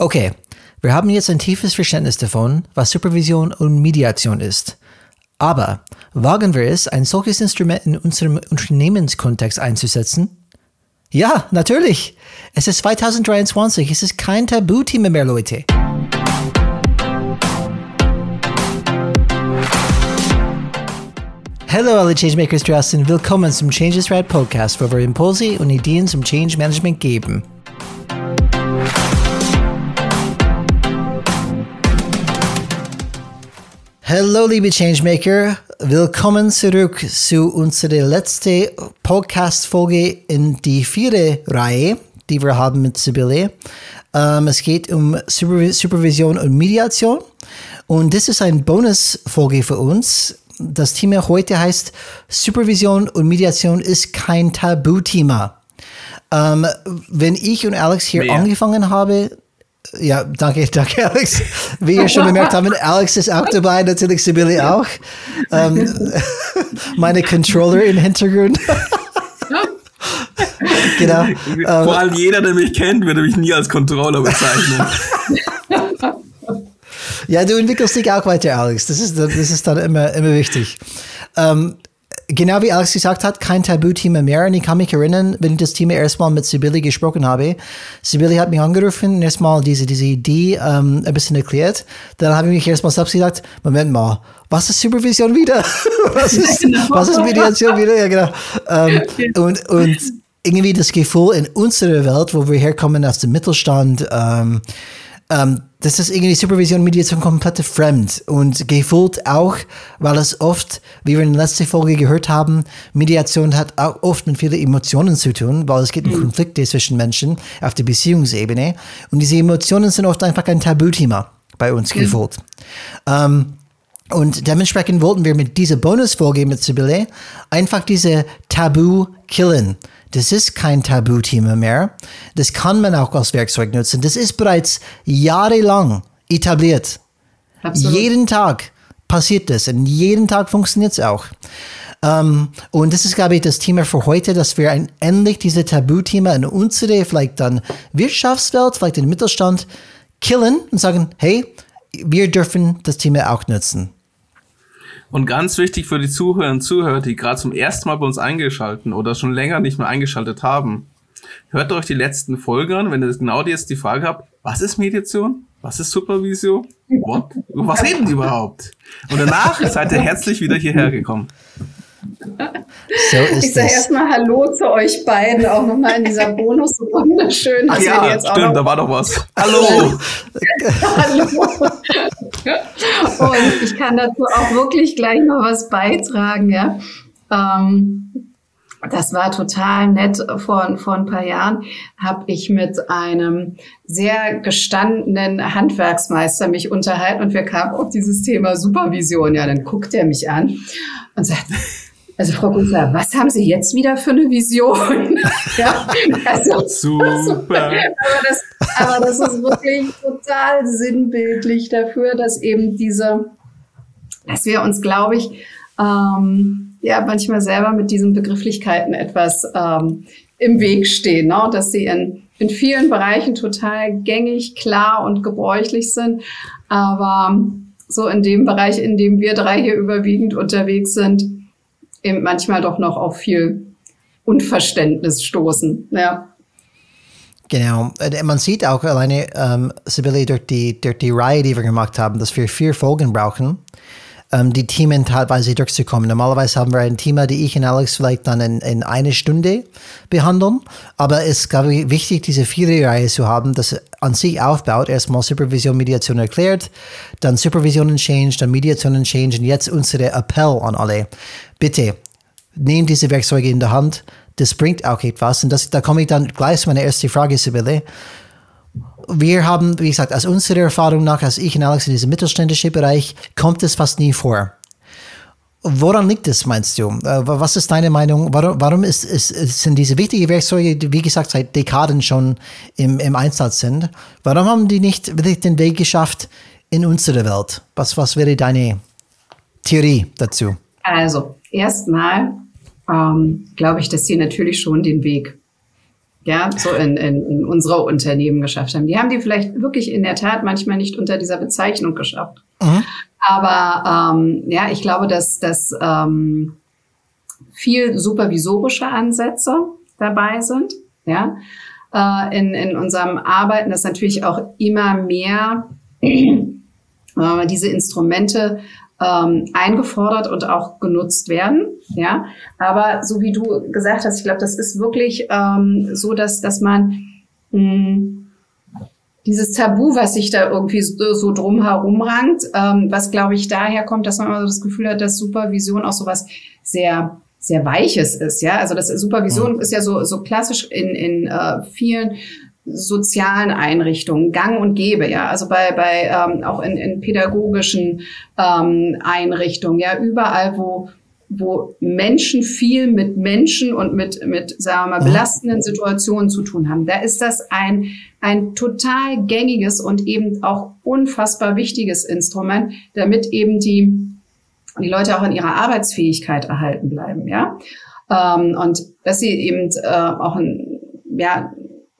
Okay, wir haben jetzt ein tiefes Verständnis davon, was Supervision und Mediation ist. Aber wagen wir es, ein solches Instrument in unserem Unternehmenskontext einzusetzen? Ja, natürlich. Es ist 2023. Es ist kein Tabuthema mehr, Leute. Hallo alle Changemakers draußen, willkommen zum Changes Rad Podcast, wo wir Impulse und Ideen zum Change Management geben. Hallo liebe Changemaker, willkommen zurück zu unserer letzten Podcast-Folge in die vierte Reihe, die wir haben mit Sibylle. Ähm, es geht um Supervision und Mediation und das ist eine Bonus-Folge für uns das Thema heute heißt Supervision und Mediation ist kein Tabuthema. Ähm, wenn ich und Alex hier Mehr. angefangen haben, ja, danke, danke, Alex. Wie ihr schon bemerkt haben, Alex ist auch dabei, natürlich Sibylle auch. Ähm, meine Controller im Hintergrund. genau. Vor allem jeder, der mich kennt, würde mich nie als Controller bezeichnen. Ja, du entwickelst dich auch weiter, Alex. Das ist, das ist dann immer, immer wichtig. Ähm, genau wie Alex gesagt hat, kein Tabuthema mehr. Und ich kann mich erinnern, wenn ich das Thema erstmal mit Sibylle gesprochen habe. Sibylle hat mich angerufen und erstmal diese, diese Idee ähm, ein bisschen erklärt. Dann habe ich mich erstmal selbst gesagt, Moment mal, was ist Supervision wieder? was, ist, genau. was ist Mediation wieder? Ja, genau. Ähm, und, und irgendwie das Gefühl in unserer Welt, wo wir herkommen aus dem Mittelstand, ähm, ähm, das ist irgendwie Supervision Mediation komplett fremd und gefühlt auch, weil es oft, wie wir in der letzten Folge gehört haben, Mediation hat auch oft mit vielen Emotionen zu tun, weil es geht um mhm. Konflikte zwischen Menschen auf der Beziehungsebene und diese Emotionen sind oft einfach ein Tabuthema bei uns mhm. gefühlt. Ähm, und dementsprechend wollten wir mit dieser Bonusfolge mit Sibylle einfach diese Tabu killen. Das ist kein Tabuthema mehr. Das kann man auch als Werkzeug nutzen. Das ist bereits jahrelang etabliert. Absolut. Jeden Tag passiert das und jeden Tag funktioniert es auch. Um, ähm, und das ist, glaube ich, das Thema für heute, dass wir ein, endlich diese Tabuthema in unsere, vielleicht dann Wirtschaftswelt, vielleicht den Mittelstand killen und sagen, hey, wir dürfen das Thema auch nutzen. Und ganz wichtig für die Zuhörer und Zuhörer, die gerade zum ersten Mal bei uns eingeschalten oder schon länger nicht mehr eingeschaltet haben. Hört euch die letzten Folgen an, wenn ihr genau jetzt die Frage habt, was ist Mediation? Was ist Supervision? What? Was reden die überhaupt? Und danach seid ihr herzlich wieder hierher gekommen. So ich sage erstmal Hallo zu euch beiden, auch nochmal in dieser Bonusrunde. Schön, dass Ach ja, ihr jetzt stimmt, auch da war doch was. Hallo! Hallo! Und ich kann dazu auch wirklich gleich noch was beitragen, ja. Ähm, das war total nett. Vor, vor ein paar Jahren habe ich mit einem sehr gestandenen Handwerksmeister mich unterhalten und wir kamen auf dieses Thema Supervision. Ja, dann guckt er mich an und sagt, also Frau Gunther, was haben Sie jetzt wieder für eine Vision? ja, also, Super. aber, das, aber das ist wirklich total sinnbildlich dafür, dass eben diese, dass wir uns, glaube ich, ähm, ja manchmal selber mit diesen Begrifflichkeiten etwas ähm, im Weg stehen, ne? dass sie in, in vielen Bereichen total gängig, klar und gebräuchlich sind, aber so in dem Bereich, in dem wir drei hier überwiegend unterwegs sind, eben manchmal doch noch auf viel Unverständnis stoßen. Ja. Genau. Man sieht auch alleine, ähm, Sibylle, durch die, durch die Reihe, die wir gemacht haben, dass wir vier Folgen brauchen, ähm, die Themen teilweise durchzukommen. Normalerweise haben wir ein Thema, die ich und Alex vielleicht dann in, in eine Stunde behandeln. Aber es ist, glaube ich, wichtig, diese vier Reihe zu haben, dass an sich aufbaut. Erstmal Supervision, Mediation erklärt, dann Supervision und Change, dann Mediation und Change und jetzt unsere Appell an alle. Bitte, nehmt diese Werkzeuge in der Hand. Das bringt auch etwas. Und das, da komme ich dann gleich zu meiner ersten Frage, Sibylle. Wir haben, wie gesagt, aus unserer Erfahrung nach, als ich und Alex in diesem mittelständischen Bereich, kommt es fast nie vor. Woran liegt es, meinst du? Äh, was ist deine Meinung? Warum, warum ist, ist, sind diese wichtigen Werkzeuge, die, wie gesagt, seit Dekaden schon im, im Einsatz sind, warum haben die nicht wirklich den Weg geschafft in unsere Welt? Was, was wäre deine Theorie dazu? Also, erstmal ähm, glaube ich, dass sie natürlich schon den Weg ja, so in, in, in unsere Unternehmen geschafft haben. Die haben die vielleicht wirklich in der Tat manchmal nicht unter dieser Bezeichnung geschafft. Mhm. Aber ähm, ja, ich glaube, dass, dass ähm, viel supervisorische Ansätze dabei sind. Ja, äh, in, in unserem Arbeiten, dass natürlich auch immer mehr äh, diese Instrumente ähm, eingefordert und auch genutzt werden. Ja, aber so wie du gesagt hast, ich glaube, das ist wirklich ähm, so, dass dass man mh, dieses Tabu, was sich da irgendwie so, so drumherum rankt, ähm, was glaube ich daher kommt, dass man immer so das Gefühl hat, dass Supervision auch so was sehr sehr weiches ist, ja. Also das Supervision mhm. ist ja so so klassisch in in äh, vielen sozialen Einrichtungen gang und gäbe, ja, also bei, bei ähm, auch in, in pädagogischen ähm, Einrichtungen, ja, überall, wo, wo Menschen viel mit Menschen und mit, mit, sagen wir mal, mhm. belastenden Situationen zu tun haben. Da ist das ein, ein total gängiges und eben auch unfassbar wichtiges Instrument, damit eben die, die Leute auch in ihrer Arbeitsfähigkeit erhalten bleiben, ja. Ähm, und dass sie eben äh, auch ein, ja,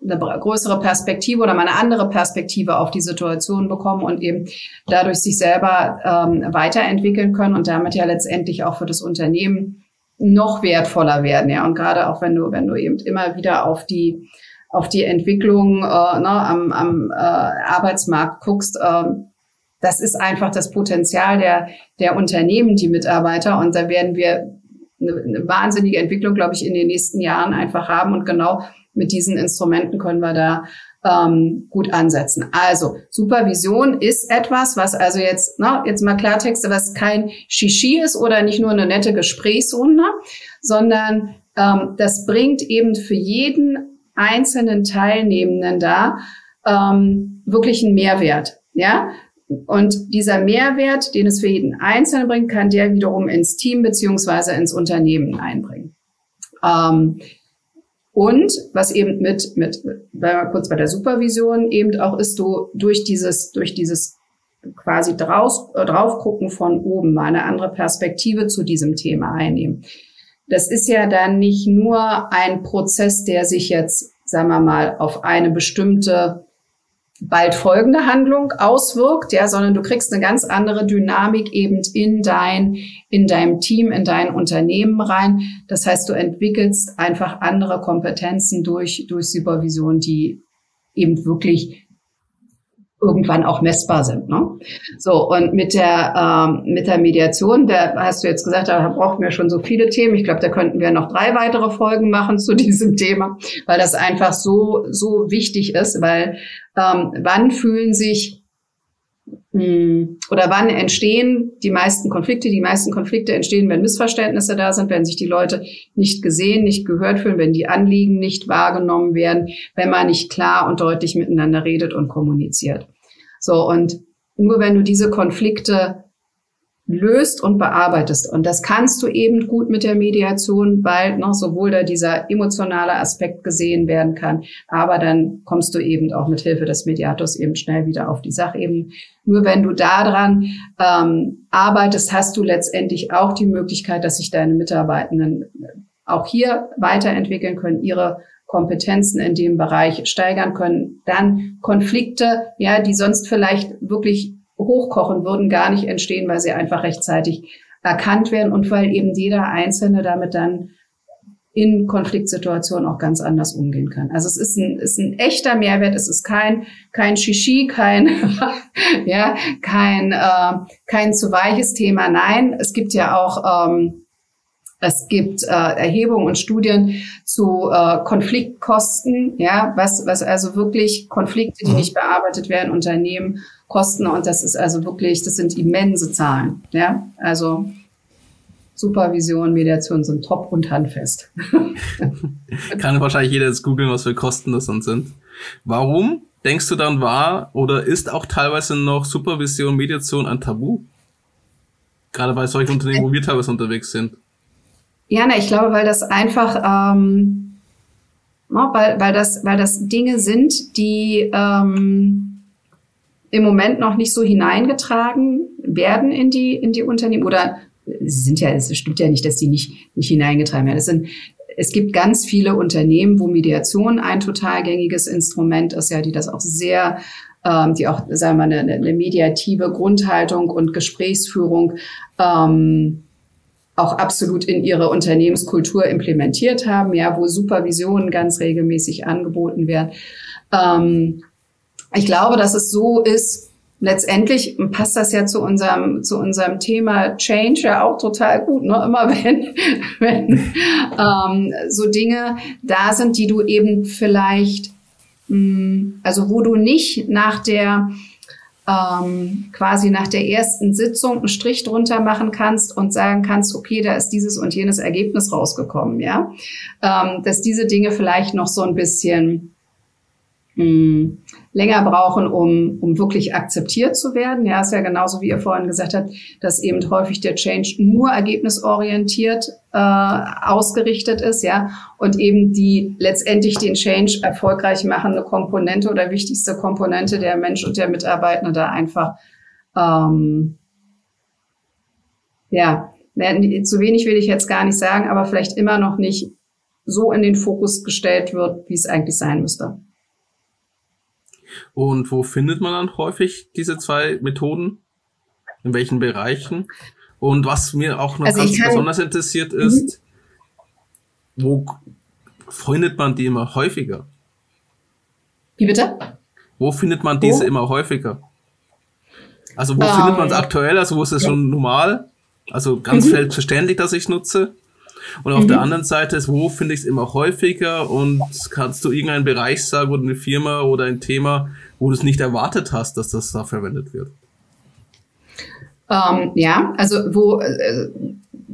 eine größere Perspektive oder mal eine andere Perspektive auf die Situation bekommen und eben dadurch sich selber ähm, weiterentwickeln können und damit ja letztendlich auch für das Unternehmen noch wertvoller werden. Ja, und gerade auch wenn du, wenn du eben immer wieder auf die auf die Entwicklung äh, ne, am, am äh, Arbeitsmarkt guckst, äh, das ist einfach das Potenzial der, der Unternehmen, die Mitarbeiter. Und da werden wir eine, eine wahnsinnige Entwicklung, glaube ich, in den nächsten Jahren einfach haben. Und genau mit diesen Instrumenten können wir da ähm, gut ansetzen. Also Supervision ist etwas, was also jetzt, na, jetzt mal Klartexte, was kein Shishi ist oder nicht nur eine nette Gesprächsrunde, sondern ähm, das bringt eben für jeden einzelnen Teilnehmenden da ähm, wirklich einen Mehrwert. Ja, und dieser Mehrwert, den es für jeden Einzelnen bringt, kann der wiederum ins Team beziehungsweise ins Unternehmen einbringen. Ähm, und was eben mit, mit, bleiben wir kurz bei der Supervision eben auch ist, du durch dieses, durch dieses quasi draus, äh, drauf gucken von oben mal eine andere Perspektive zu diesem Thema einnehmen. Das ist ja dann nicht nur ein Prozess, der sich jetzt, sagen wir mal, auf eine bestimmte bald folgende Handlung auswirkt, ja, sondern du kriegst eine ganz andere Dynamik eben in dein, in deinem Team, in dein Unternehmen rein. Das heißt, du entwickelst einfach andere Kompetenzen durch, durch Supervision, die eben wirklich irgendwann auch messbar sind. Ne? So, und mit der, ähm, mit der Mediation, da hast du jetzt gesagt, da brauchen wir schon so viele Themen. Ich glaube, da könnten wir noch drei weitere Folgen machen zu diesem Thema, weil das einfach so, so wichtig ist, weil ähm, wann fühlen sich mh, hm, oder wann entstehen die meisten Konflikte? Die meisten Konflikte entstehen, wenn Missverständnisse da sind, wenn sich die Leute nicht gesehen, nicht gehört fühlen, wenn die Anliegen nicht wahrgenommen werden, wenn man nicht klar und deutlich miteinander redet und kommuniziert. So, und nur wenn du diese Konflikte löst und bearbeitest. Und das kannst du eben gut mit der Mediation, weil noch sowohl da dieser emotionale Aspekt gesehen werden kann, aber dann kommst du eben auch mit Hilfe des Mediators eben schnell wieder auf die Sachebene. Nur wenn du daran ähm, arbeitest, hast du letztendlich auch die Möglichkeit, dass sich deine Mitarbeitenden auch hier weiterentwickeln können, ihre Kompetenzen in dem Bereich steigern können, dann Konflikte, ja, die sonst vielleicht wirklich hochkochen würden, gar nicht entstehen, weil sie einfach rechtzeitig erkannt werden und weil eben jeder Einzelne damit dann in Konfliktsituationen auch ganz anders umgehen kann. Also es ist ein, ist ein echter Mehrwert. Es ist kein kein Shishi, kein ja kein äh, kein zu weiches Thema. Nein, es gibt ja auch ähm, es gibt äh, Erhebungen und Studien zu äh, Konfliktkosten, ja, was was also wirklich Konflikte, die mhm. nicht bearbeitet werden, Unternehmen kosten. Und das ist also wirklich, das sind immense Zahlen. Ja, also Supervision, Mediation sind top und handfest. Kann wahrscheinlich jeder jetzt googeln, was für Kosten das dann sind. Warum denkst du dann war oder ist auch teilweise noch Supervision, Mediation ein Tabu? Gerade bei solchen Unternehmen, wo wir teilweise unterwegs sind. Ja, na, ich glaube, weil das einfach, ähm, weil, weil, das, weil das Dinge sind, die ähm, im Moment noch nicht so hineingetragen werden in die, in die Unternehmen oder sind ja, es stimmt ja nicht, dass die nicht, nicht hineingetragen werden. Es sind es gibt ganz viele Unternehmen, wo Mediation ein total gängiges Instrument ist, ja, die das auch sehr ähm, die auch, sagen wir mal, eine, eine mediative Grundhaltung und Gesprächsführung ähm, auch absolut in ihre Unternehmenskultur implementiert haben, ja, wo Supervisionen ganz regelmäßig angeboten werden. Ähm, ich glaube, dass es so ist, letztendlich passt das ja zu unserem, zu unserem Thema Change ja auch total gut. Ne? Immer wenn, wenn ähm, so Dinge da sind, die du eben vielleicht, mh, hm, also wo du nicht nach der ähm, quasi nach der ersten Sitzung einen Strich drunter machen kannst und sagen kannst, okay, da ist dieses und jenes Ergebnis rausgekommen, ja, ähm, dass diese Dinge vielleicht noch so ein bisschen mh, hm, länger brauchen, um, um wirklich akzeptiert zu werden. Ja, ist ja genauso, wie ihr vorhin gesagt habt, dass eben häufig der Change nur ergebnisorientiert äh, ausgerichtet ist, ja, und eben die letztendlich den Change erfolgreich machende Komponente oder wichtigste Komponente der Mensch und der Mitarbeiter da einfach ähm, ja, zu wenig will ich jetzt gar nicht sagen, aber vielleicht immer noch nicht so in den Fokus gestellt wird, wie es eigentlich sein müsste. Und wo findet man dann häufig diese zwei Methoden? In welchen Bereichen? Und was mir auch noch also ganz besonders interessiert mhm. ist, mhm. wo findet man die immer häufiger? Wie bitte? Wo findet man diese wo? immer häufiger? Also wo um, findet man es aktuell? Also wo ist es ja. schon normal? Also ganz mhm. selbstverständlich, dass ich es nutze. Und auf mhm. der anderen Seite ist, wo finde ich es immer häufiger und kannst du irgendeinen Bereich sagen oder eine Firma oder ein Thema, wo du es nicht erwartet hast, dass das da verwendet wird? Ähm, ja, also wo äh,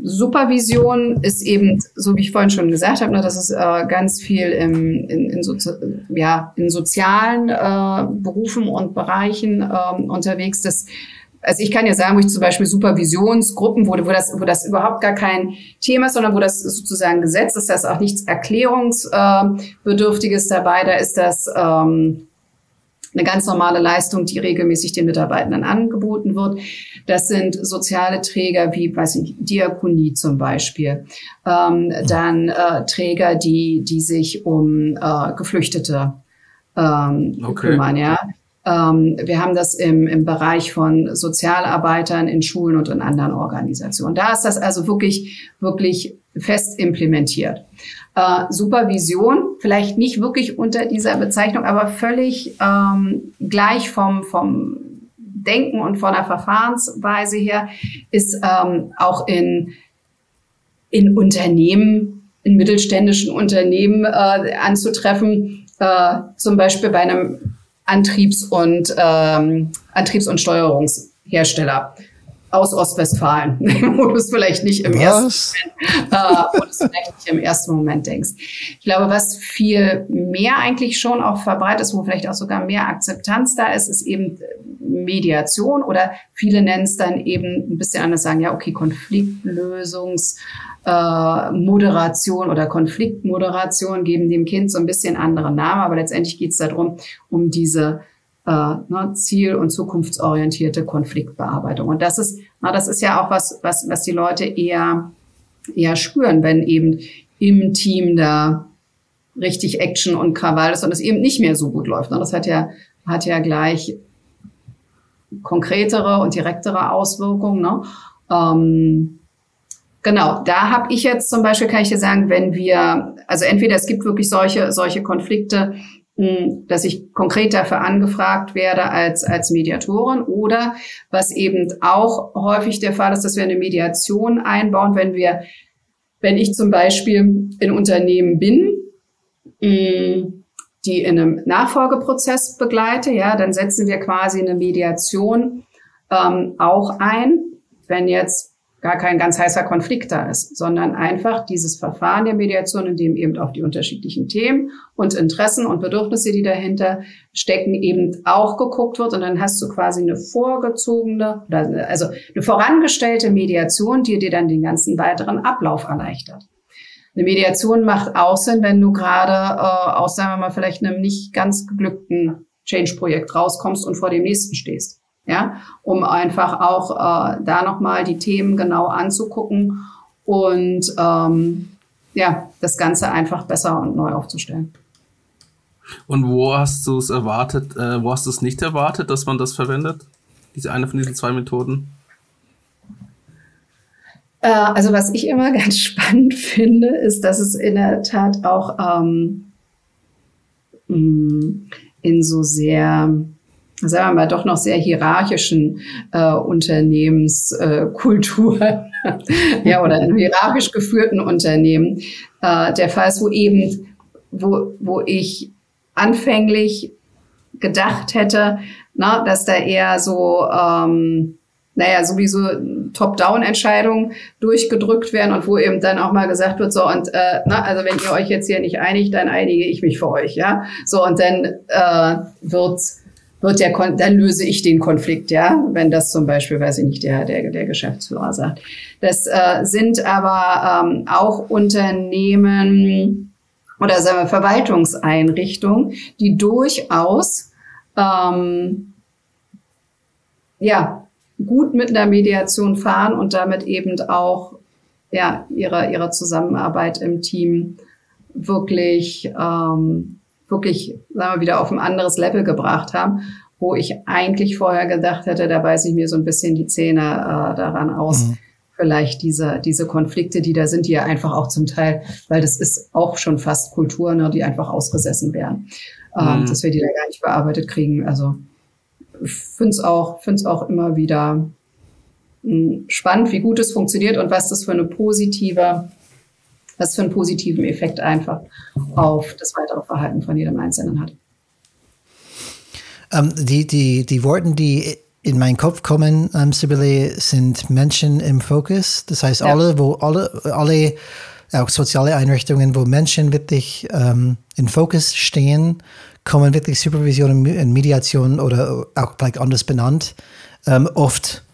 Supervision ist eben, so wie ich vorhin schon gesagt habe, ne, das ist äh, ganz viel im, in, in, Sozi ja, in sozialen äh, Berufen und Bereichen äh, unterwegs. Das also ich kann ja sagen, wo ich zum Beispiel Supervisionsgruppen, wo, wo, das, wo das überhaupt gar kein Thema ist, sondern wo das sozusagen Gesetz ist, da ist auch nichts Erklärungsbedürftiges dabei, da ist das ähm, eine ganz normale Leistung, die regelmäßig den Mitarbeitenden angeboten wird. Das sind soziale Träger wie, weiß ich, Diakonie zum Beispiel. Ähm, dann äh, Träger, die, die sich um äh, Geflüchtete ähm, okay. kümmern, ja. Ähm, wir haben das im, im Bereich von Sozialarbeitern in Schulen und in anderen Organisationen. Da ist das also wirklich, wirklich fest implementiert. Äh, Supervision, vielleicht nicht wirklich unter dieser Bezeichnung, aber völlig ähm, gleich vom, vom Denken und von der Verfahrensweise her, ist ähm, auch in, in Unternehmen, in mittelständischen Unternehmen äh, anzutreffen, äh, zum Beispiel bei einem Antriebs- und ähm, Antriebs- und Steuerungshersteller aus Ostwestfalen, wo du es vielleicht nicht im was? ersten Moment, äh, wo du es vielleicht nicht im ersten Moment denkst. Ich glaube, was viel mehr eigentlich schon auch verbreitet ist, wo vielleicht auch sogar mehr Akzeptanz da ist, ist eben Mediation oder viele nennen es dann eben ein bisschen anders sagen, ja, okay, Konfliktlösungs äh, Moderation oder Konfliktmoderation geben dem Kind so ein bisschen andere Namen, aber letztendlich geht es darum, um diese äh, ne, ziel- und zukunftsorientierte Konfliktbearbeitung. Und das ist, na, das ist ja auch was, was, was die Leute eher, eher spüren, wenn eben im Team da richtig Action und Krawall ist und es eben nicht mehr so gut läuft. Und das hat ja, hat ja gleich konkretere und direktere Auswirkungen. Ne? Ähm, Genau, da habe ich jetzt zum Beispiel, kann ich dir sagen, wenn wir, also entweder es gibt wirklich solche, solche Konflikte, hm, dass ich konkret dafür angefragt werde als, als Mediatorin oder was eben auch häufig der Fall ist, dass wir eine Mediation einbauen, wenn wir, wenn ich zum Beispiel in Unternehmen bin, hm, die in einem Nachfolgeprozess begleite, ja, dann setzen wir quasi eine Mediation ähm, auch ein. Wenn jetzt gar kein ganz heißer Konflikt da ist, sondern einfach dieses Verfahren der Mediation, in dem eben auch die unterschiedlichen Themen und Interessen und Bedürfnisse, die dahinter stecken, eben auch geguckt wird. Und dann hast du quasi eine vorgezogene, also eine vorangestellte Mediation, die dir dann den ganzen weiteren Ablauf erleichtert. Eine Mediation macht auch Sinn, wenn du gerade äh, aus, sagen wir mal, vielleicht einem nicht ganz geglückten Change-Projekt rauskommst und vor dem nächsten stehst ja, um einfach auch äh, da nochmal die Themen genau anzugucken und ähm, ja, das Ganze einfach besser und neu aufzustellen. Und wo hast du es erwartet, äh, wo hast du es nicht erwartet, dass man das verwendet? Diese eine von diesen zwei Methoden? Äh, also was ich immer ganz spannend finde, ist, dass es in der Tat auch ähm, mm, in so sehr, sagen wir mal, doch noch sehr hierarchischen äh, Unternehmenskultur, äh, ja, oder in hierarchisch geführten Unternehmen äh, der Fall ist, wo eben, wo, wo ich anfänglich gedacht hätte, na, dass da eher so, ähm, naja, sowieso Top-Down-Entscheidungen durchgedrückt werden und wo eben dann auch mal gesagt wird, so und äh, na, also wenn ihr euch jetzt hier nicht einigt, dann einige ich mich für euch, ja. So und dann äh, wird wird der Kon dann löse ich den Konflikt, ja, wenn das zum Beispiel, weiß ich nicht, der der, der Geschäftsführer sagt. Das äh, sind aber ähm, auch Unternehmen oder sagen wir Verwaltungseinrichtungen, die durchaus ähm, ja gut mit einer Mediation fahren und damit eben auch ja, ihre, ihre Zusammenarbeit im Team wirklich, ähm, wirklich, sagen wir, wieder auf ein anderes Level gebracht haben, wo ich eigentlich vorher gedacht hätte, da beiße ich mir so ein bisschen die Zähne äh, daran aus. Mhm. Vielleicht diese, diese Konflikte, die da sind, die ja einfach auch zum Teil, weil das ist auch schon fast Kultur, ne, die einfach ausgesessen werden, ähm, mhm. dass wir die da gar nicht bearbeitet kriegen. Also ich finde es auch, find's auch immer wieder hm, spannend, wie gut es funktioniert und was das für eine positive, was für einen positiven Effekt einfach auf das weitere Verhalten von jedem Einzelnen hat. Ähm, die, die, die Worte, die in meinen Kopf kommen, ähm, Sibylle, sind Menschen im Fokus. Das heißt, ja. alle, wo alle, alle auch soziale Einrichtungen, wo Menschen wirklich ähm, im Fokus stehen, kommen wirklich Supervision und Mediation oder auch vielleicht anders benannt, ähm, oft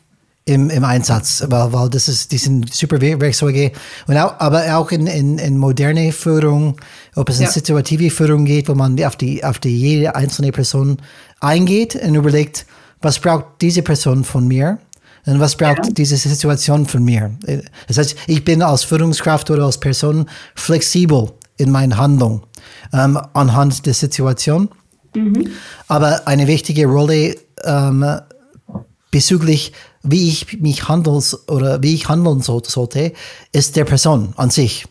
im, im Einsatz, weil, weil das ist, die sind super Werkzeuge. Und auch, aber auch in, in, in moderne Führung, ob es in ja. situative Führung geht, wo man auf die, auf die jede einzelne Person eingeht und überlegt, was braucht diese Person von mir? Und was braucht ja. diese Situation von mir? Das heißt, ich bin als Führungskraft oder als Person flexibel in meiner Handlung ähm, anhand der Situation. Mhm. Aber eine wichtige Rolle ähm, bezüglich, wie ich mich handeln oder wie ich handeln so, sollte, ist der Person an sich.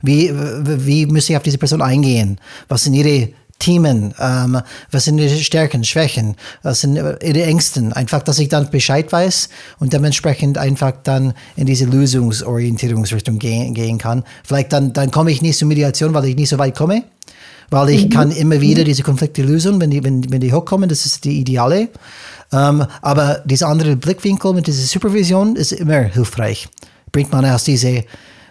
Wie, wie muss ich auf diese Person eingehen? Was sind ihre Themen, ähm, was sind ihre Stärken, Schwächen, was sind ihre Ängsten. Einfach, dass ich dann Bescheid weiß und dementsprechend einfach dann in diese Lösungsorientierungsrichtung gehen, gehen kann. Vielleicht dann, dann komme ich nicht zur Mediation, weil ich nicht so weit komme weil ich mhm. kann immer wieder diese Konflikte lösen, wenn die, wenn, wenn die hochkommen, das ist die Ideale. Ähm, aber dieser andere Blickwinkel mit dieser Supervision ist immer hilfreich. Bringt man aus diese,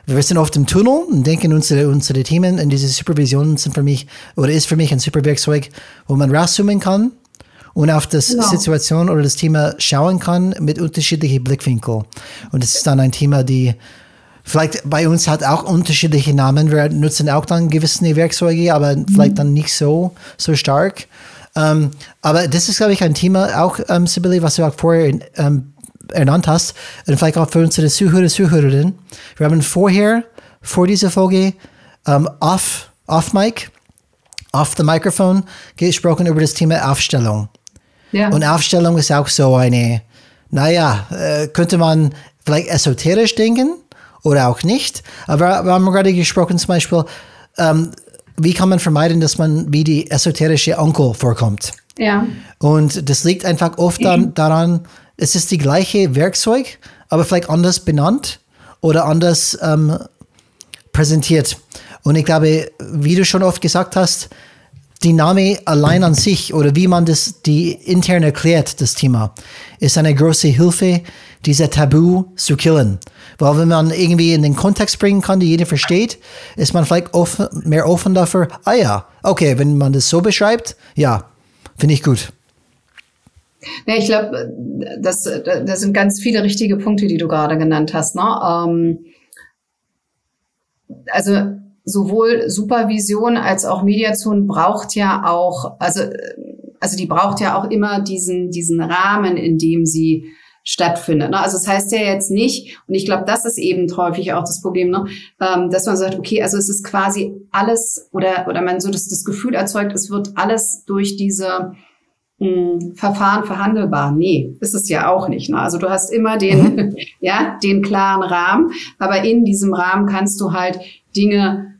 wir sind oft im Tunnel und denken, unsere, unsere Themen in diese Supervision sind für mich, oder ist für mich ein super Werkzeug, wo man rauszoomen kann und auf das genau. Situation oder das Thema schauen kann mit unterschiedlichen Blickwinkeln. Und das ist dann ein Thema, die Vielleicht bei uns hat auch unterschiedliche Namen. Wir nutzen auch dann gewisse Werkzeuge, aber mhm. vielleicht dann nicht so, so stark. Ähm, aber das ist, glaube ich, ein Thema auch, ähm, Sibylle, was du auch vorher ähm, ernannt hast. Und vielleicht auch für unsere Zuhörer, Zuhörerinnen. Wir haben vorher, vor dieser Folge, ähm, off, off Mic, off the Microphone gesprochen über das Thema Aufstellung. Ja. Und Aufstellung ist auch so eine, naja, äh, könnte man vielleicht esoterisch denken, oder auch nicht. Aber wir haben gerade gesprochen, zum Beispiel, ähm, wie kann man vermeiden, dass man wie die esoterische Onkel vorkommt. Ja. Und das liegt einfach oft dann daran, es ist die gleiche Werkzeug, aber vielleicht anders benannt oder anders ähm, präsentiert. Und ich glaube, wie du schon oft gesagt hast, die Name allein an sich oder wie man das die intern erklärt, das Thema, ist eine große Hilfe, dieser Tabu zu killen. Weil wenn man irgendwie in den Kontext bringen kann, die jeder versteht, ist man vielleicht offen, mehr offen dafür, ah ja, okay, wenn man das so beschreibt, ja, finde ich gut. Ja, ich glaube, das, das sind ganz viele richtige Punkte, die du gerade genannt hast. Ne? Ähm, also sowohl Supervision als auch Mediation braucht ja auch, also, also die braucht ja auch immer diesen, diesen Rahmen, in dem sie stattfindet. Ne? Also es das heißt ja jetzt nicht, und ich glaube, das ist eben häufig auch das Problem, ne? ähm, dass man sagt, okay, also es ist quasi alles oder oder man so das, das Gefühl erzeugt, es wird alles durch diese mh, hm, Verfahren verhandelbar. Nee, ist es ja auch nicht. Ne? Also du hast immer den, mhm. ja, den klaren Rahmen, aber in diesem Rahmen kannst du halt Dinge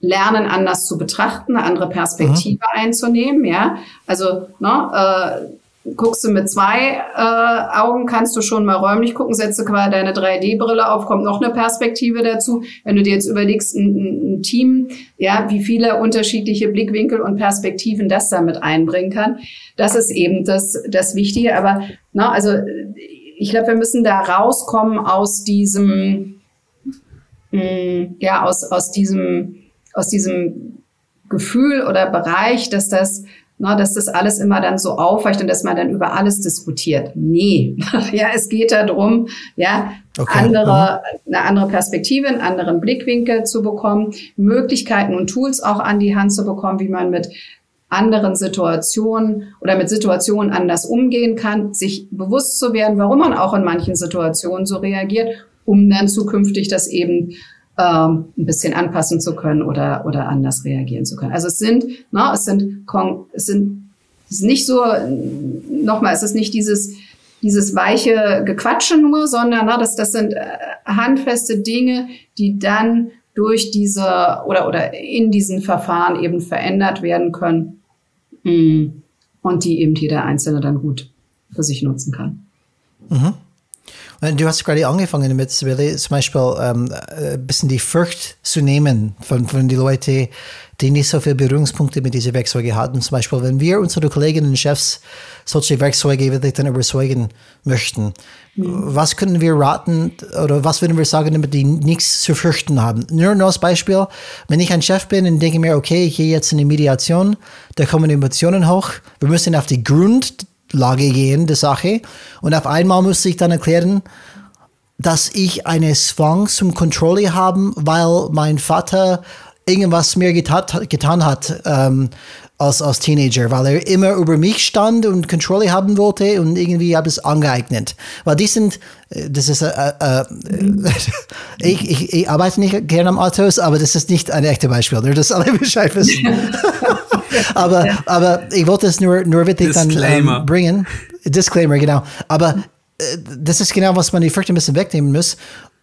lernen, anders zu betrachten, eine andere Perspektive mhm. einzunehmen. Ja, also ne, äh, guckst du mit zwei äh, Augen, kannst du schon mal räumlich gucken, setze quasi deine 3D-Brille auf, kommt noch eine Perspektive dazu. Wenn du dir jetzt überlegst, ein, ein, Team, ja, wie viele unterschiedliche Blickwinkel und Perspektiven das da mit einbringen kann, das ist eben das, das Wichtige. Aber ne, also ich glaube, wir müssen da rauskommen aus diesem, mh, mm, ja, aus, aus diesem, aus diesem Gefühl oder Bereich, dass das na, dass das alles immer dann so aufweicht und dass man dann über alles diskutiert. Nee, ja, es geht darum, ja, okay. andere, mhm. eine andere Perspektive, einen anderen Blickwinkel zu bekommen, Möglichkeiten und Tools auch an die Hand zu bekommen, wie man mit anderen Situationen oder mit Situationen anders umgehen kann, sich bewusst zu werden, warum man auch in manchen Situationen so reagiert, um dann zukünftig das eben ähm, ein bisschen anpassen zu können oder, oder anders reagieren zu können. Also es sind, ne, es sind, es sind, es ist nicht so, nochmal, es ist nicht dieses, dieses weiche Gequatsche nur, sondern na, das, das sind äh, handfeste Dinge, die dann durch diese oder, oder in diesen Verfahren eben verändert werden können hm, und die eben jeder Einzelne dann gut für sich nutzen kann. Mhm. Du hast gerade angefangen mit zum Beispiel ähm, ein bisschen die Furcht zu nehmen von, von den Leuten, die nicht so viele Berührungspunkte mit diesen Werkzeugen hatten. Zum Beispiel, wenn wir unsere Kolleginnen und Chefs solche Werkzeuge wirklich dann überzeugen möchten, mhm. was können wir raten oder was würden wir sagen, damit die nichts zu fürchten haben? Nur noch als Beispiel, wenn ich ein Chef bin und denke mir, okay, ich gehe jetzt in die Mediation, da kommen Emotionen hoch, wir müssen auf die Grund Lage gehen, der Sache. Und auf einmal musste ich dann erklären, dass ich eine Zwang zum Kontrolle haben, weil mein Vater irgendwas mir getan, getan hat ähm, als, als Teenager, weil er immer über mich stand und Kontrolle haben wollte und irgendwie habe es angeeignet. Weil die sind, äh, das ist, äh, äh, ich, ich, ich arbeite nicht gerne am Autos, aber das ist nicht ein echtes Beispiel, nur dass alle Bescheid wissen. aber, aber ich wollte es nur, nur wirklich dann ähm, bringen. Disclaimer, genau. Aber äh, das ist genau, was man die Furcht ein bisschen wegnehmen muss.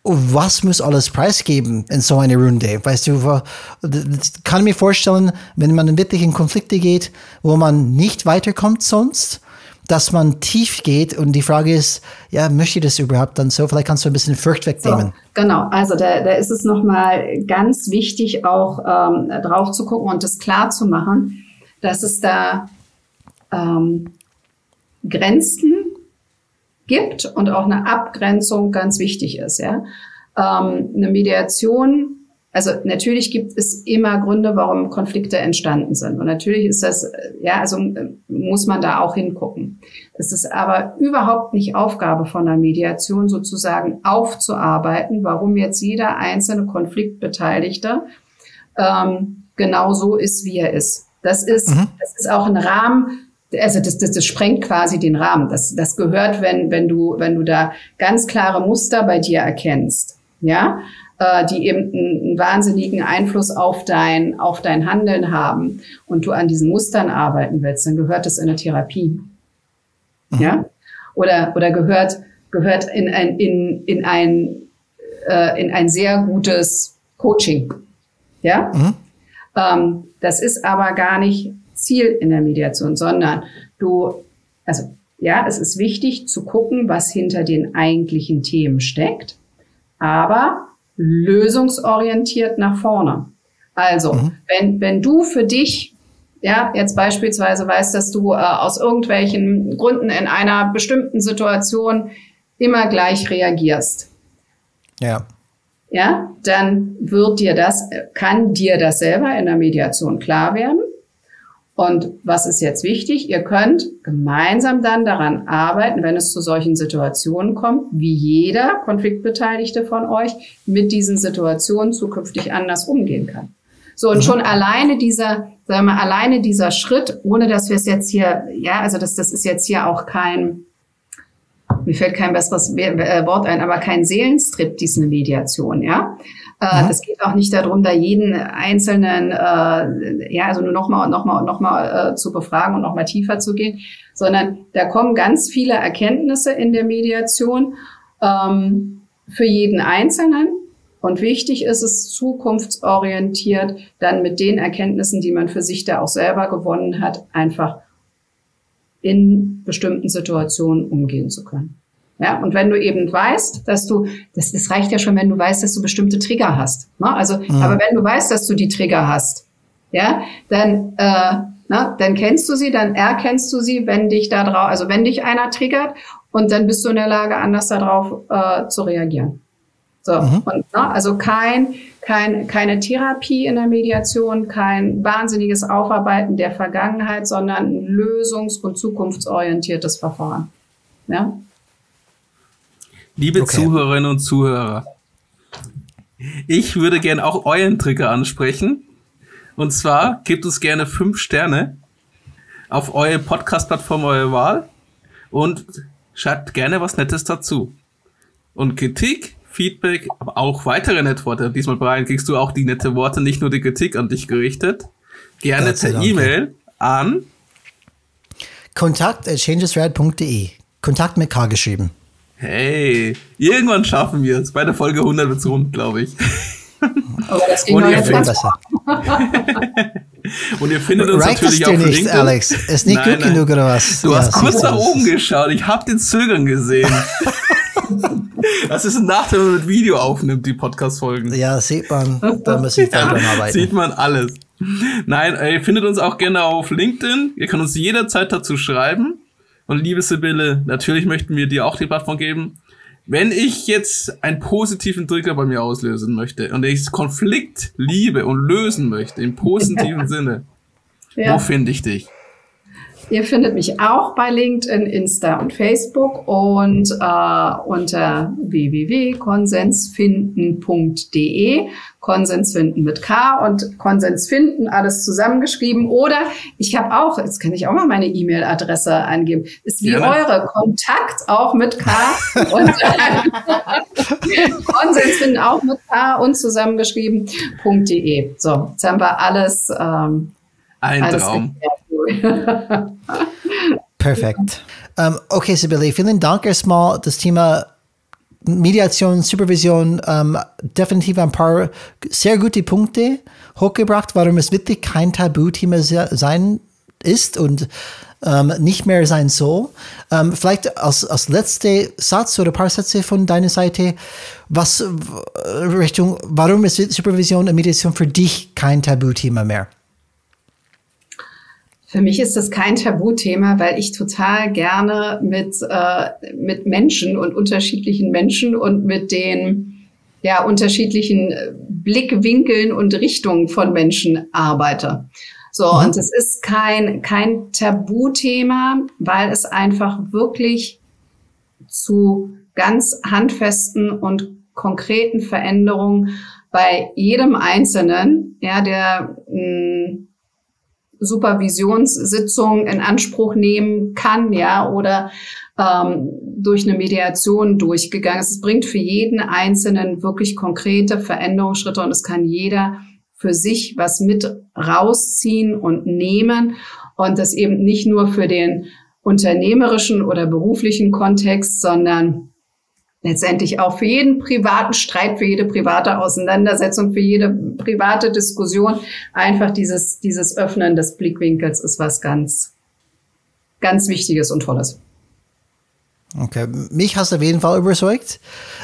Was muss alles preisgeben in so einer Runde? Weißt du, kann ich mir vorstellen, wenn man wirklich in Konflikte geht, wo man nicht weiterkommt sonst, dass man tief geht und die Frage ist, ja, möchte ich das überhaupt dann so? Vielleicht kannst du ein bisschen Furcht wegnehmen. So, genau, also da, da ist es nochmal ganz wichtig, auch ähm, drauf zu gucken und das klar zu machen, dass es da ähm, Grenzen gibt und auch eine Abgrenzung ganz wichtig ist. Ja? Ähm, eine Mediation also natürlich gibt es immer Gründe, warum Konflikte entstanden sind. Und natürlich ist das, ja, also muss man da auch hingucken. Es ist aber überhaupt nicht Aufgabe von der Mediation sozusagen aufzuarbeiten, warum jetzt jeder einzelne Konfliktbeteiligte ähm, genau so ist, wie er ist. Das ist, mhm. das ist auch ein Rahmen, also das, das, das sprengt quasi den Rahmen. Das, das gehört, wenn, wenn du, wenn du da ganz klare Muster bei dir erkennst. Ja, äh, die eben einen, wahnsinnigen Einfluss auf dein, auf dein Handeln haben und du an diesen Mustern arbeiten willst, dann gehört das in eine Therapie. Mhm. Ja? Oder, oder gehört, gehört in ein, in, in ein, äh, in ein sehr gutes Coaching. Ja? Mhm. Ähm, das ist aber gar nicht Ziel in der Mediation, sondern du, also ja, es ist wichtig zu gucken, was hinter den eigentlichen Themen steckt. Aber lösungsorientiert nach vorne. Also, mhm. wenn, wenn du für dich ja, jetzt beispielsweise weißt, dass du äh, aus irgendwelchen Gründen in einer bestimmten Situation immer gleich reagierst. Ja. Ja, dann wird dir das, kann dir das selber in der Mediation klar werden. Und was ist jetzt wichtig? Ihr könnt gemeinsam dann daran arbeiten, wenn es zu solchen Situationen kommt, wie jeder Konfliktbeteiligte von euch mit diesen Situationen zukünftig anders umgehen kann. So, und mhm. schon alleine dieser, sagen wir mal, alleine dieser Schritt, ohne dass wir es jetzt hier, ja, also das, das ist jetzt hier auch kein, mir fällt kein besseres äh, Wort ein, aber kein Seelenstrip, dies eine Mediation, ja. Äh, Es geht auch nicht darum, da jeden einzelnen, äh, ja, also nur nochmal und nochmal und nochmal äh, zu befragen und nochmal tiefer zu gehen, sondern da kommen ganz viele Erkenntnisse in der Mediation ähm, für jeden Einzelnen. Und wichtig ist es, zukunftsorientiert dann mit den Erkenntnissen, die man für sich da auch selber gewonnen hat, einfach in bestimmten Situationen umgehen zu können. Ja, und wenn du eben weißt, dass du, das, das reicht ja schon, wenn du weißt, dass du bestimmte Trigger hast. Ne? Also, mhm. aber wenn du weißt, dass du die Trigger hast, ja, dann, äh, na, dann kennst du sie, dann erkennst du sie, wenn dich da drauf, also wenn dich einer triggert, und dann bist du in der Lage, anders darauf äh, zu reagieren. So, mhm. und na, also kein, kein, keine Therapie in der Mediation, kein wahnsinniges Aufarbeiten der Vergangenheit, sondern ein lösungs- und zukunftsorientiertes Verfahren. Ja? Liebe okay. Zuhörerinnen und Zuhörer, ich würde gerne auch euren Trigger ansprechen. Und zwar gebt uns gerne fünf Sterne auf eure Podcast-Plattform eurer Wahl und schreibt gerne was Nettes dazu. Und Kritik, Feedback, aber auch weitere Networte. Diesmal, Brian, kriegst du auch die nette Worte, nicht nur die Kritik an dich gerichtet. Gerne per E-Mail an kontakt at changesrad.de. Kontakt mit K geschrieben. Hey, irgendwann schaffen wir es. Bei der Folge 100 wird's rund, glaube ich. Aber das ging Und ihr findet, Und ihr findet uns Reicht natürlich dir auf nicht, LinkedIn. Alex? Ist nicht nein, gut nein. genug oder was? Du ja, hast kurz nach oben geschaut. Ich habe den Zögern gesehen. das ist ein Nachteil, wenn man mit Video aufnimmt, die Podcast-Folgen. Ja, sieht man. Da muss ich dann dran arbeiten. Sieht man alles. Nein, ihr findet uns auch gerne auf LinkedIn. Ihr könnt uns jederzeit dazu schreiben. Und liebe Sibylle, natürlich möchten wir dir auch die Plattform geben. Wenn ich jetzt einen positiven Trigger bei mir auslösen möchte und ich Konflikt liebe und lösen möchte, im positiven. Sinne, ja. wo finde ich dich? Ihr findet mich auch bei LinkedIn, Insta und Facebook und äh, unter www.konsensfinden.de. Konsens finden mit K und Konsens finden, alles zusammengeschrieben. Oder ich habe auch, jetzt kann ich auch mal meine E-Mail-Adresse angeben. Ist wie Gerne. eure Kontakt auch mit K und Konsens finden auch mit K und zusammengeschrieben.de. So, jetzt haben wir alles. Ähm, Ein alles Traum. Perfekt. Um, okay, Sibylle, vielen Dank erstmal. Das Thema Mediation, Supervision, um, definitiv ein paar sehr gute Punkte hochgebracht, warum es wirklich kein Tabuthema sein ist und um, nicht mehr sein soll. Um, vielleicht als, als letzter Satz oder ein paar Sätze von deiner Seite, was Richtung, warum ist Supervision und Mediation für dich kein Tabuthema mehr? Für mich ist das kein Tabuthema, weil ich total gerne mit, äh, mit Menschen und unterschiedlichen Menschen und mit den ja, unterschiedlichen Blickwinkeln und Richtungen von Menschen arbeite. So, mhm. und es ist kein, kein Tabuthema, weil es einfach wirklich zu ganz handfesten und konkreten Veränderungen bei jedem Einzelnen, ja, der mh, hm, Supervisionssitzung in Anspruch nehmen kann, ja, oder ähm, durch eine Mediation durchgegangen ist. Es bringt für jeden Einzelnen wirklich konkrete Veränderungsschritte und es kann jeder für sich was mit rausziehen und nehmen und das eben nicht nur für den unternehmerischen oder beruflichen Kontext, sondern letztendlich auch für jeden privaten Streit, für jede private Auseinandersetzung, für jede private Diskussion einfach dieses, dieses Öffnen des Blickwinkels ist was ganz, ganz Wichtiges und Tolles. Okay, mich hast du auf jeden Fall überzeugt.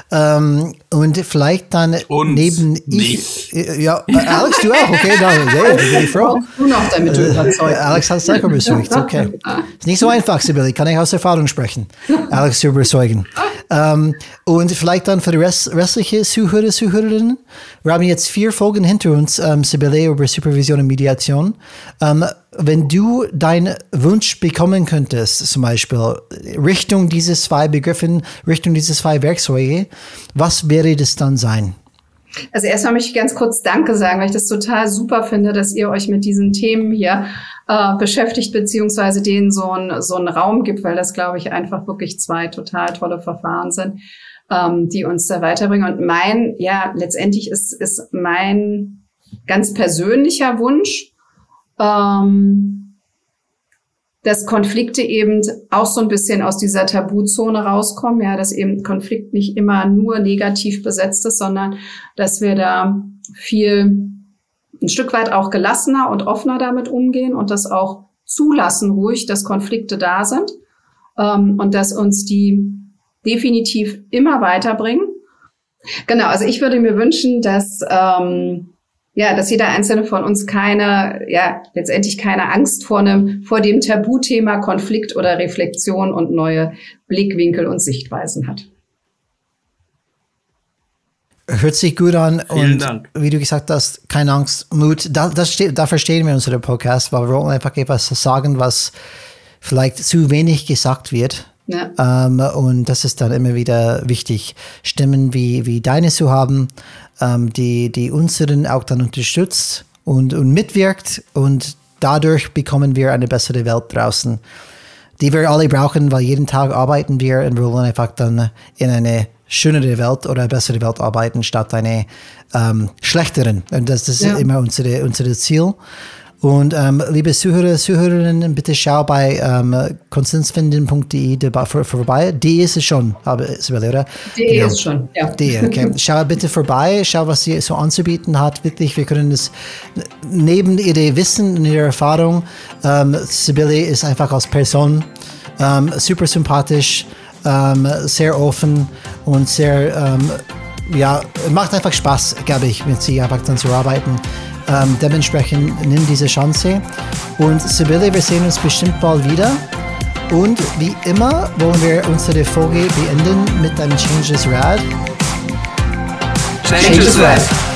Ähm, und vielleicht dann und neben ich. Ja, Alex, du auch, okay, da, ja, bin ich froh. Du noch damit äh, überzeugt. Alex hat es auch überzeugt, okay. Ist nicht so einfach, Sibylle, kann ich aus Erfahrung sprechen, Alex zu überzeugen. Ähm, und vielleicht dann für die Rest, restliche Zuhörer, Zuhörerinnen, wir haben jetzt vier Folgen hinter uns, ähm, Sibylle, über Supervision und Mediation. Ähm, wenn du deinen Wunsch bekommen könntest, zum Beispiel Richtung dieses zwei Begriffen, Richtung dieses zwei Werkzeuge, was wäre das dann sein? Also erstmal möchte ich ganz kurz Danke sagen, weil ich das total super finde, dass ihr euch mit diesen Themen hier äh, beschäftigt, beziehungsweise denen so, ein, so einen Raum gibt, weil das, glaube ich, einfach wirklich zwei total tolle Verfahren sind, ähm, die uns da weiterbringen. Und mein, ja, letztendlich ist, ist mein ganz persönlicher Wunsch, ähm, dass Konflikte eben auch so ein bisschen aus dieser Tabuzone rauskommen, ja, dass eben Konflikt nicht immer nur negativ besetzt ist, sondern dass wir da viel ein Stück weit auch gelassener und offener damit umgehen und das auch zulassen ruhig, dass Konflikte da sind ähm, und dass uns die definitiv immer weiterbringen. Genau, also ich würde mir wünschen, dass ähm, ja, dass jeder einzelne von uns keine, ja, letztendlich keine Angst vor einem, vor dem Tabuthema Konflikt oder Reflexion und neue Blickwinkel und Sichtweisen hat. Hört sich gut an Vielen und Dank. wie du gesagt hast, keine Angst, Mut. Da, das steht, da verstehen wir unsere Podcast, weil wir wollen einfach etwas sagen, was vielleicht zu wenig gesagt wird. Ja. Ähm, und das ist dann immer wieder wichtig, Stimmen wie, wie deine zu haben, ähm, die, die unseren auch dann unterstützt und, und mitwirkt. Und dadurch bekommen wir eine bessere Welt draußen, die wir alle brauchen, weil jeden Tag arbeiten wir und wir wollen einfach dann in eine schönere Welt oder bessere Welt arbeiten, statt eine ähm, schlechteren. Und das, das Ja. ist immer unsere, unser Ziel. Und ähm, liebe Zuhörer, Zuhörerinnen, bitte schau bei ähm, konstanzfinden.de vorbei. Die ist es schon, aber Isabel, oder? Die Genau. ist schon, ja. Die, okay. Schau bitte vorbei, schau, was sie so anzubieten hat. Wirklich, wir können das neben ihre Wissen und ihrer Erfahrung, ähm, Sibylle ist einfach als Person ähm, super sympathisch, ähm, sehr offen und sehr, ähm, ja, macht einfach Spaß, glaube ich, mit sie einfach dann zu arbeiten. Ähm, dementsprechend nimm diese Chance. Und Sibylle, wir sehen uns bestimmt bald wieder. Und wie immer wollen wir unsere Folge beenden mit einem Change is Rad. Change is red.